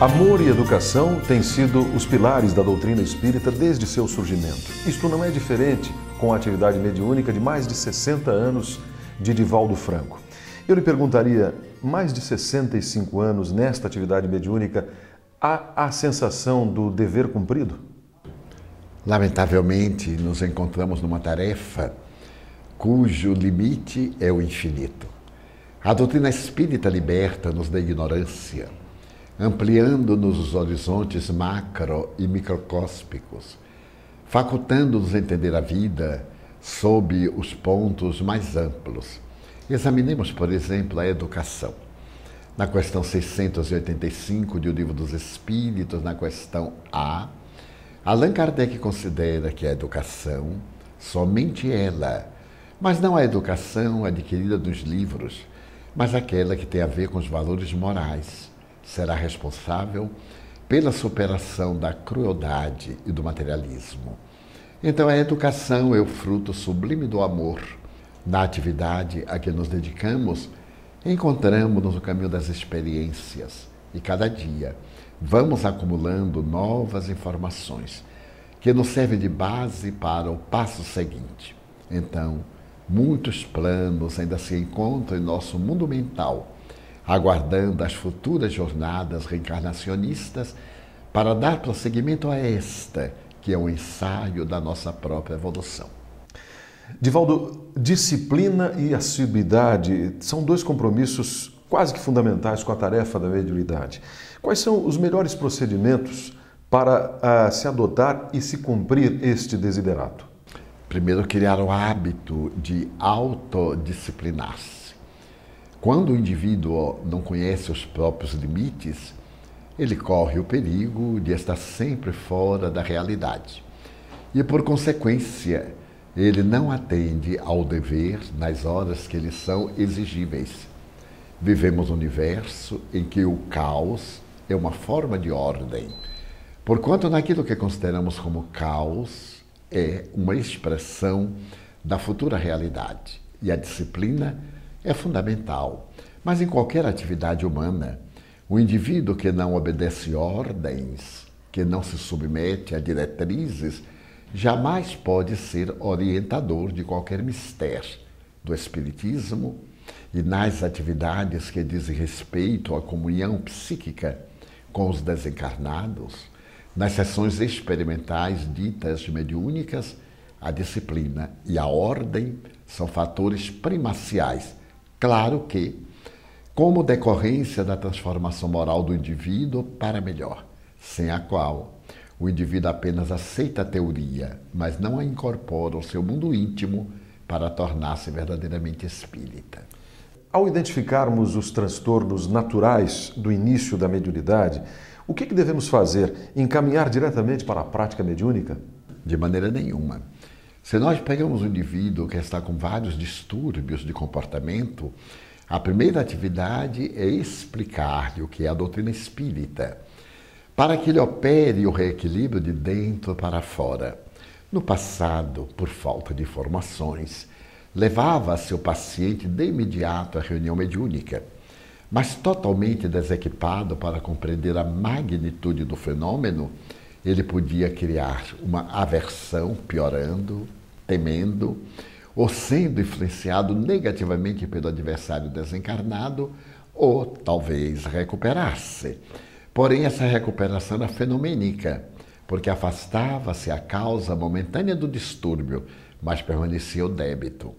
Amor e educação têm sido os pilares da doutrina espírita desde seu surgimento. Isto não é diferente com a atividade mediúnica de mais de 60 anos de Divaldo Franco. Eu lhe perguntaria, mais de 65 anos nesta atividade mediúnica, há a sensação do dever cumprido? Lamentavelmente, nos encontramos numa tarefa cujo limite é o infinito. A doutrina espírita liberta-nos da ignorância ampliando-nos os horizontes macro e microcóspicos, facultando-nos entender a vida sob os pontos mais amplos. Examinemos, por exemplo, a educação. Na questão 685 do Livro dos Espíritos, na questão A, Allan Kardec considera que a educação, somente ela, mas não a educação adquirida dos livros, mas aquela que tem a ver com os valores morais, será responsável pela superação da crueldade e do materialismo. Então, a educação é o fruto sublime do amor. Na atividade a que nos dedicamos, encontramos-nos no caminho das experiências e cada dia vamos acumulando novas informações que nos servem de base para o passo seguinte. Então, muitos planos ainda se encontram em nosso mundo mental aguardando as futuras jornadas reencarnacionistas para dar prosseguimento a esta, que é o ensaio da nossa própria evolução. Divaldo, disciplina e assiduidade são dois compromissos quase que fundamentais com a tarefa da mediunidade. Quais são os melhores procedimentos para uh, se adotar e se cumprir este desiderato? Primeiro, criar o hábito de autodisciplinar-se. Quando o indivíduo não conhece os próprios limites, ele corre o perigo de estar sempre fora da realidade. E, por consequência, ele não atende ao dever nas horas que lhe são exigíveis. Vivemos um universo em que o caos é uma forma de ordem, porquanto naquilo que consideramos como caos é uma expressão da futura realidade. E a disciplina é fundamental. Mas em qualquer atividade humana, o indivíduo que não obedece ordens, que não se submete a diretrizes, jamais pode ser orientador de qualquer mistério do Espiritismo e nas atividades que dizem respeito à comunhão psíquica com os desencarnados, nas sessões experimentais ditas mediúnicas, a disciplina e a ordem são fatores primaciais Claro que, como decorrência da transformação moral do indivíduo para melhor, sem a qual o indivíduo apenas aceita a teoria, mas não a incorpora ao seu mundo íntimo para tornar-se verdadeiramente espírita. Ao identificarmos os transtornos naturais do início da mediunidade, o que, que devemos fazer? Encaminhar diretamente para a prática mediúnica? De maneira nenhuma. Se nós pegamos um indivíduo que está com vários distúrbios de comportamento, a primeira atividade é explicar-lhe o que é a doutrina espírita, para que ele opere o reequilíbrio de dentro para fora. No passado, por falta de informações, levava-se o paciente de imediato à reunião mediúnica, mas totalmente desequipado para compreender a magnitude do fenômeno, ele podia criar uma aversão, piorando, temendo, ou sendo influenciado negativamente pelo adversário desencarnado, ou talvez recuperar-se. Porém, essa recuperação era fenomênica, porque afastava-se a causa momentânea do distúrbio, mas permanecia o débito.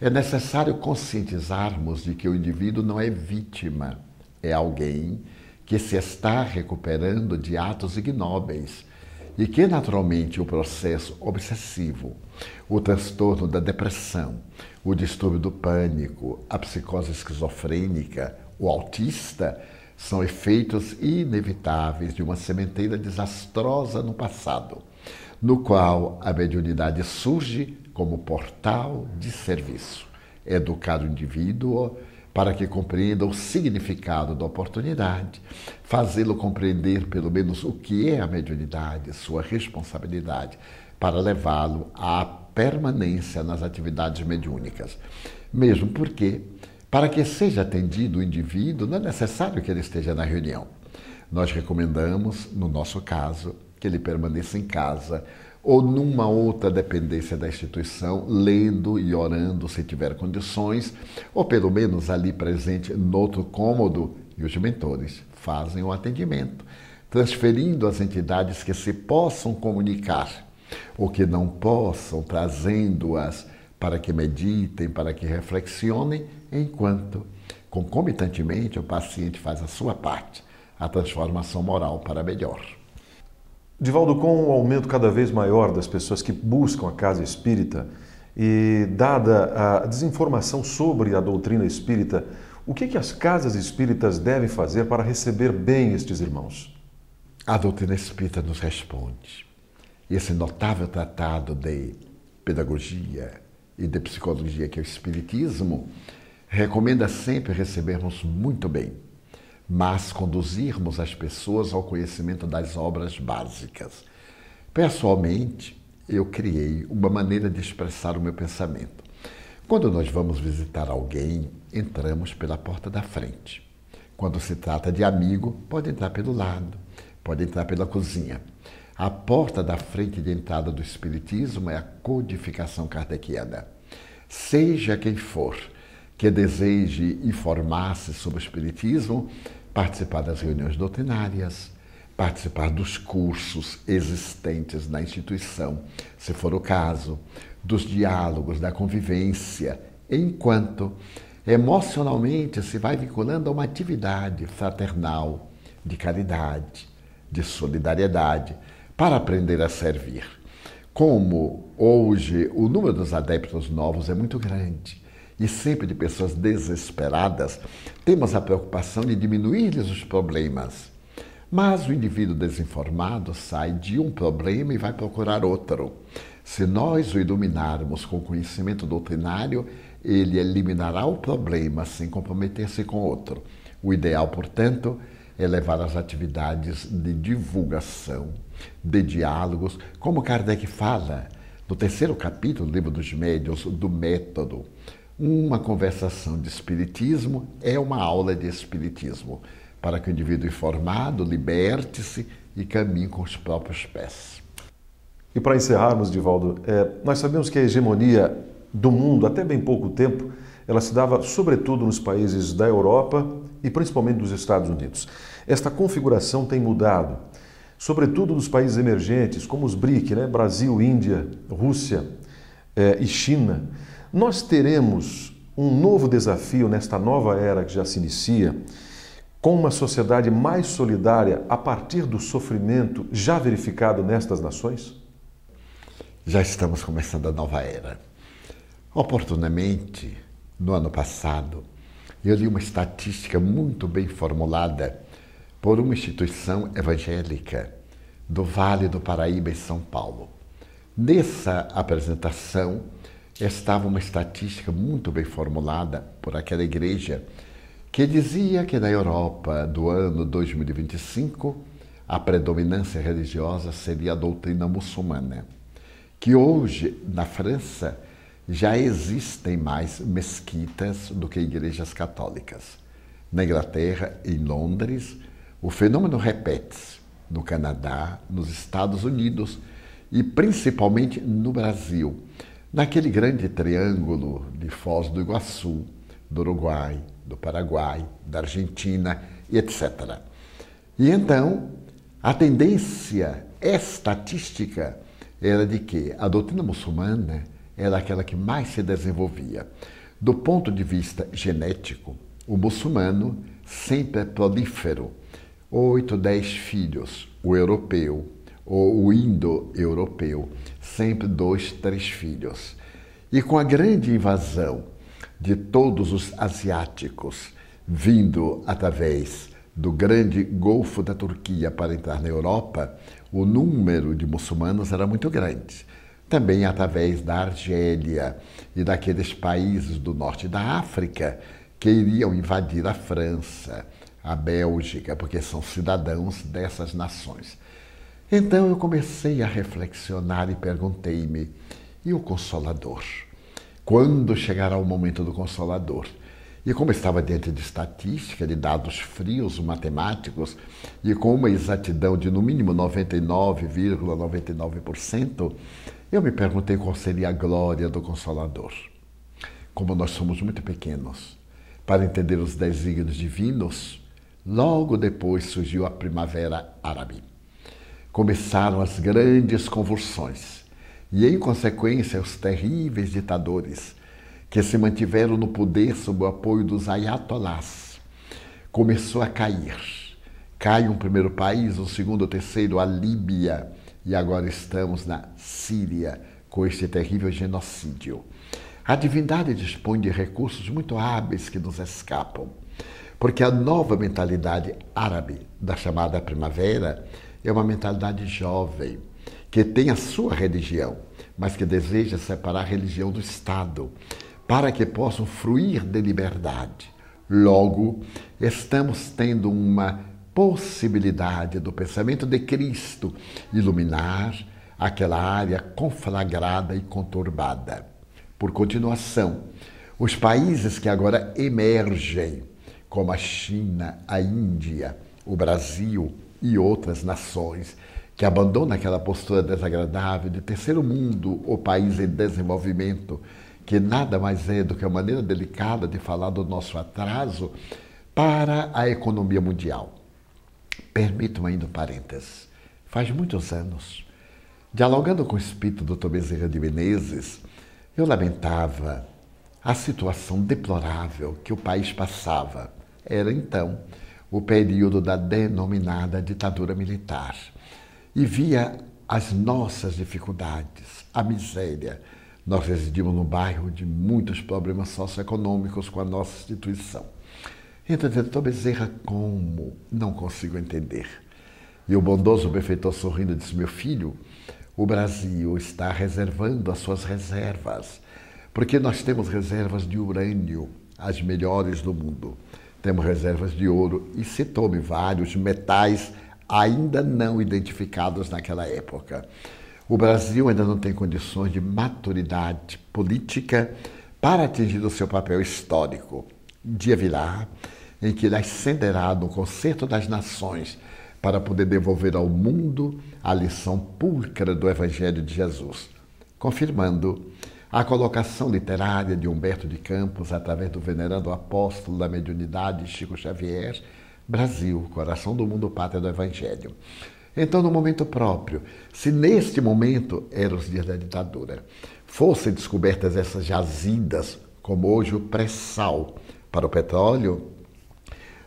É necessário conscientizarmos de que o indivíduo não é vítima, é alguém que se está recuperando de atos ignóbeis e que, naturalmente, o processo obsessivo, o transtorno da depressão, o distúrbio do pânico, a psicose esquizofrênica, o autista, são efeitos inevitáveis de uma sementeira desastrosa no passado, no qual a mediunidade surge como portal de serviço. Educar o indivíduo para que compreenda o significado da oportunidade, fazê-lo compreender pelo menos o que é a mediunidade, sua responsabilidade, para levá-lo à permanência nas atividades mediúnicas. Mesmo porque, para que seja atendido o indivíduo, não é necessário que ele esteja na reunião. Nós recomendamos, no nosso caso, que ele permaneça em casa ou numa outra dependência da instituição, lendo e orando se tiver condições, ou pelo menos ali presente no outro cômodo, e os mentores fazem o atendimento, transferindo as entidades que se possam comunicar ou que não possam, trazendo-as para que meditem, para que reflexionem, enquanto, concomitantemente, o paciente faz a sua parte, a transformação moral para melhor. Divaldo, com o aumento cada vez maior das pessoas que buscam a casa espírita e dada a desinformação sobre a doutrina espírita, o que, que as casas espíritas devem fazer para receber bem estes irmãos? A doutrina espírita nos responde. E esse notável tratado de pedagogia e de psicologia que é o Espiritismo recomenda sempre recebermos muito bem mas conduzirmos as pessoas ao conhecimento das obras básicas. Pessoalmente, eu criei uma maneira de expressar o meu pensamento. Quando nós vamos visitar alguém, entramos pela porta da frente. Quando se trata de amigo, pode entrar pelo lado, pode entrar pela cozinha. A porta da frente de entrada do Espiritismo é a codificação kardeciana. Seja quem for que deseje informar-se sobre o Espiritismo, participar das reuniões doutrinárias, participar dos cursos existentes na instituição, se for o caso, dos diálogos, da convivência, enquanto emocionalmente se vai vinculando a uma atividade fraternal, de caridade, de solidariedade, para aprender a servir. Como hoje o número dos adeptos novos é muito grande, e sempre de pessoas desesperadas, temos a preocupação de diminuir-lhes os problemas. Mas o indivíduo desinformado sai de um problema e vai procurar outro. Se nós o iluminarmos com conhecimento doutrinário, ele eliminará o problema sem comprometer-se com outro. O ideal, portanto, é levar as atividades de divulgação, de diálogos, como Kardec fala no terceiro capítulo do Livro dos Médios, do método. Uma conversação de espiritismo é uma aula de espiritismo, para que o indivíduo informado liberte-se e caminhe com os próprios pés. E para encerrarmos, Divaldo, é, nós sabemos que a hegemonia do mundo, até bem pouco tempo, ela se dava sobretudo nos países da Europa e principalmente dos Estados Unidos. Esta configuração tem mudado, sobretudo nos países emergentes, como os BRIC, né? Brasil, Índia, Rússia é, e China. Nós teremos um novo desafio nesta nova era que já se inicia, com uma sociedade mais solidária a partir do sofrimento já verificado nestas nações? Já estamos começando a nova era. Oportunamente, no ano passado, eu li uma estatística muito bem formulada por uma instituição evangélica do Vale do Paraíba, em São Paulo. Nessa apresentação, estava uma estatística muito bem formulada por aquela igreja que dizia que na Europa do ano 2025 a predominância religiosa seria a doutrina muçulmana, que hoje na França já existem mais mesquitas do que igrejas católicas. Na Inglaterra, em Londres, o fenômeno repete-se no Canadá, nos Estados Unidos e principalmente no Brasil naquele grande triângulo de Foz do Iguaçu, do Uruguai, do Paraguai, da Argentina e etc. E então, a tendência estatística era de que a doutrina muçulmana era aquela que mais se desenvolvia. Do ponto de vista genético, o muçulmano sempre é prolífero. Oito, dez filhos. O europeu, o indo-europeu, sempre dois, três filhos. E com a grande invasão de todos os asiáticos vindo através do grande Golfo da Turquia para entrar na Europa, o número de muçulmanos era muito grande. Também através da Argélia e daqueles países do norte da África que iriam invadir a França, a Bélgica, porque são cidadãos dessas nações. Então eu comecei a reflexionar e perguntei-me: e o Consolador? Quando chegará o momento do Consolador? E como estava diante de estatística, de dados frios, matemáticos, e com uma exatidão de no mínimo 99,99%, ,99%, eu me perguntei qual seria a glória do Consolador. Como nós somos muito pequenos para entender os desígnios divinos, logo depois surgiu a Primavera Árabe. Começaram as grandes convulsões e, em consequência, os terríveis ditadores que se mantiveram no poder sob o apoio dos ayatolás. Começou a cair. Cai um primeiro país, um segundo, o terceiro, a Líbia, e agora estamos na Síria com este terrível genocídio. A divindade dispõe de recursos muito hábeis que nos escapam, porque a nova mentalidade árabe da chamada primavera é uma mentalidade jovem, que tem a sua religião, mas que deseja separar a religião do Estado para que possam fruir de liberdade. Logo, estamos tendo uma possibilidade do pensamento de Cristo iluminar aquela área conflagrada e conturbada. Por continuação, os países que agora emergem, como a China, a Índia, o Brasil e outras nações, que abandonam aquela postura desagradável de terceiro mundo ou país em desenvolvimento, que nada mais é do que a maneira delicada de falar do nosso atraso para a economia mundial. Permitam ainda um parênteses. Faz muitos anos, dialogando com o espírito do Dr. Bezerra de Menezes, eu lamentava a situação deplorável que o país passava. Era então o período da denominada ditadura militar. E via as nossas dificuldades, a miséria, nós residimos num bairro de muitos problemas socioeconômicos com a nossa instituição. Então, doutor Bezerra, como? Não consigo entender. E o bondoso benfeitor sorrindo disse: Meu filho, o Brasil está reservando as suas reservas, porque nós temos reservas de urânio, as melhores do mundo. Temos reservas de ouro e se tome vários metais ainda não identificados naquela época. O Brasil ainda não tem condições de maturidade política para atingir o seu papel histórico. Dia virá em que ele ascenderá no concerto das nações para poder devolver ao mundo a lição pulcra do Evangelho de Jesus, confirmando a colocação literária de Humberto de Campos através do venerando apóstolo da mediunidade Chico Xavier, Brasil, coração do mundo, pátria do Evangelho. Então, no momento próprio, se neste momento eram os dias da ditadura, fossem descobertas essas jazidas, como hoje o pré-sal para o petróleo,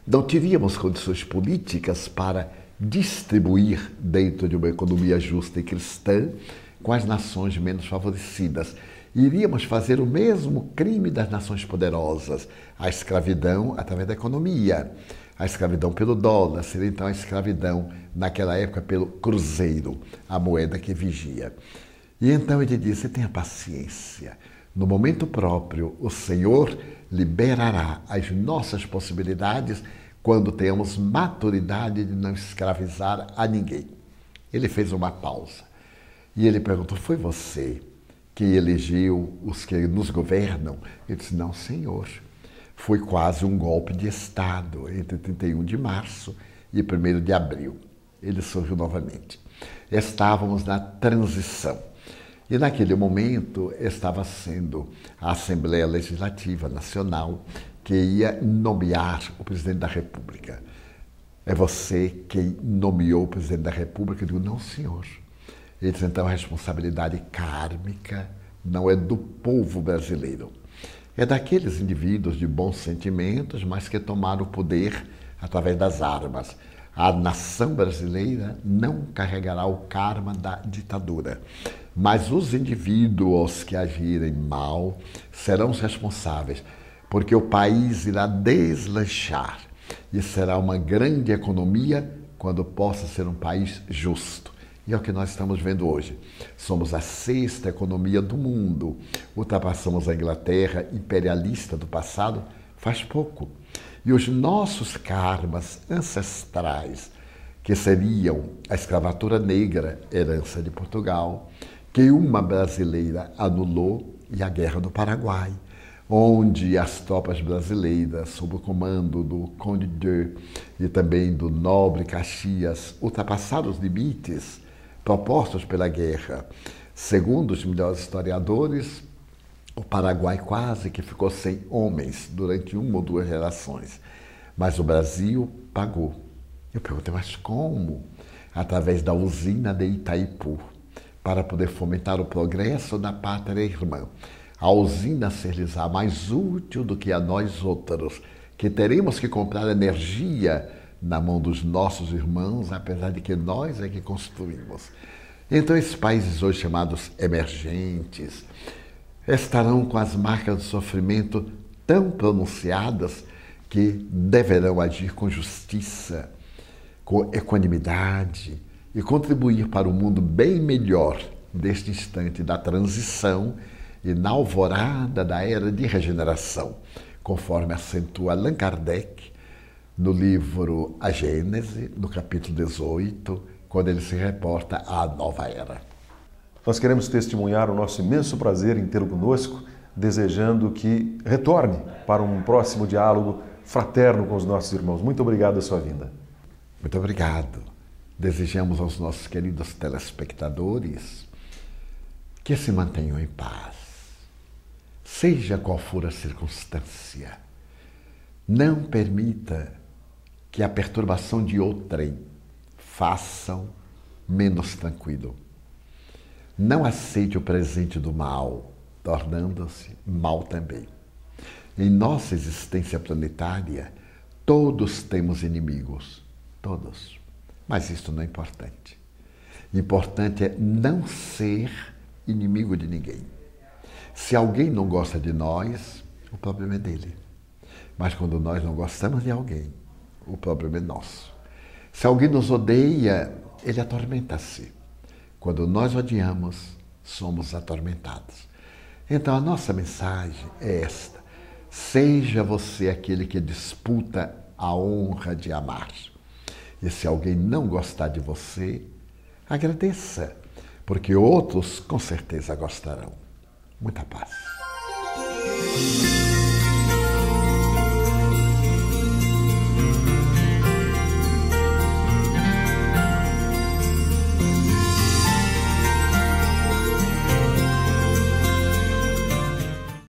não teríamos condições políticas para distribuir dentro de uma economia justa e cristã com as nações menos favorecidas. Iríamos fazer o mesmo crime das nações poderosas, a escravidão através da economia a escravidão pelo dólar, seria então a escravidão naquela época pelo cruzeiro, a moeda que vigia. E então ele disse: tenha paciência. No momento próprio, o Senhor liberará as nossas possibilidades quando tenhamos maturidade de não escravizar a ninguém. Ele fez uma pausa e ele perguntou: Foi você que elegeu os que nos governam? Ele disse: Não, Senhor foi quase um golpe de Estado entre 31 de março e 1 de abril. Ele surgiu novamente. Estávamos na transição. E naquele momento estava sendo a Assembleia Legislativa Nacional que ia nomear o presidente da República. É você quem nomeou o presidente da República? Eu digo, não, senhor. Ele disse, então a responsabilidade kármica não é do povo brasileiro é daqueles indivíduos de bons sentimentos, mas que tomaram o poder através das armas. A nação brasileira não carregará o karma da ditadura, mas os indivíduos que agirem mal serão os responsáveis, porque o país irá deslanchar e será uma grande economia quando possa ser um país justo. E é o que nós estamos vendo hoje. Somos a sexta economia do mundo. Ultrapassamos a Inglaterra imperialista do passado faz pouco. E os nossos karmas ancestrais, que seriam a escravatura negra, herança de Portugal, que uma brasileira anulou, e a Guerra do Paraguai, onde as tropas brasileiras, sob o comando do Conde de e também do nobre Caxias, ultrapassaram os limites propostos pela guerra. Segundo os melhores historiadores, o Paraguai quase que ficou sem homens durante uma ou duas gerações. Mas o Brasil pagou. Eu perguntei, mas como? Através da usina de Itaipu, para poder fomentar o progresso da pátria irmã a usina ser-lhes-á mais útil do que a nós outros, que teremos que comprar energia na mão dos nossos irmãos, apesar de que nós é que construímos. Então, esses países hoje chamados emergentes estarão com as marcas do sofrimento tão pronunciadas que deverão agir com justiça, com equanimidade e contribuir para um mundo bem melhor neste instante da transição e na alvorada da era de regeneração, conforme acentua Allan Kardec no livro A Gênese, no capítulo 18, quando ele se reporta à nova era. Nós queremos testemunhar o nosso imenso prazer em tê-lo conosco, desejando que retorne para um próximo diálogo fraterno com os nossos irmãos. Muito obrigado a sua vinda. Muito obrigado. Desejamos aos nossos queridos telespectadores que se mantenham em paz seja qual for a circunstância, não permita que a perturbação de outrem façam menos tranquilo. Não aceite o presente do mal, tornando-se mal também. Em nossa existência planetária, todos temos inimigos, todos. Mas isso não é importante. Importante é não ser inimigo de ninguém. Se alguém não gosta de nós, o problema é dele. Mas quando nós não gostamos de alguém, o problema é nosso. Se alguém nos odeia, ele atormenta-se. Quando nós odiamos, somos atormentados. Então a nossa mensagem é esta: seja você aquele que disputa a honra de amar. E se alguém não gostar de você, agradeça, porque outros com certeza gostarão. Muita paz.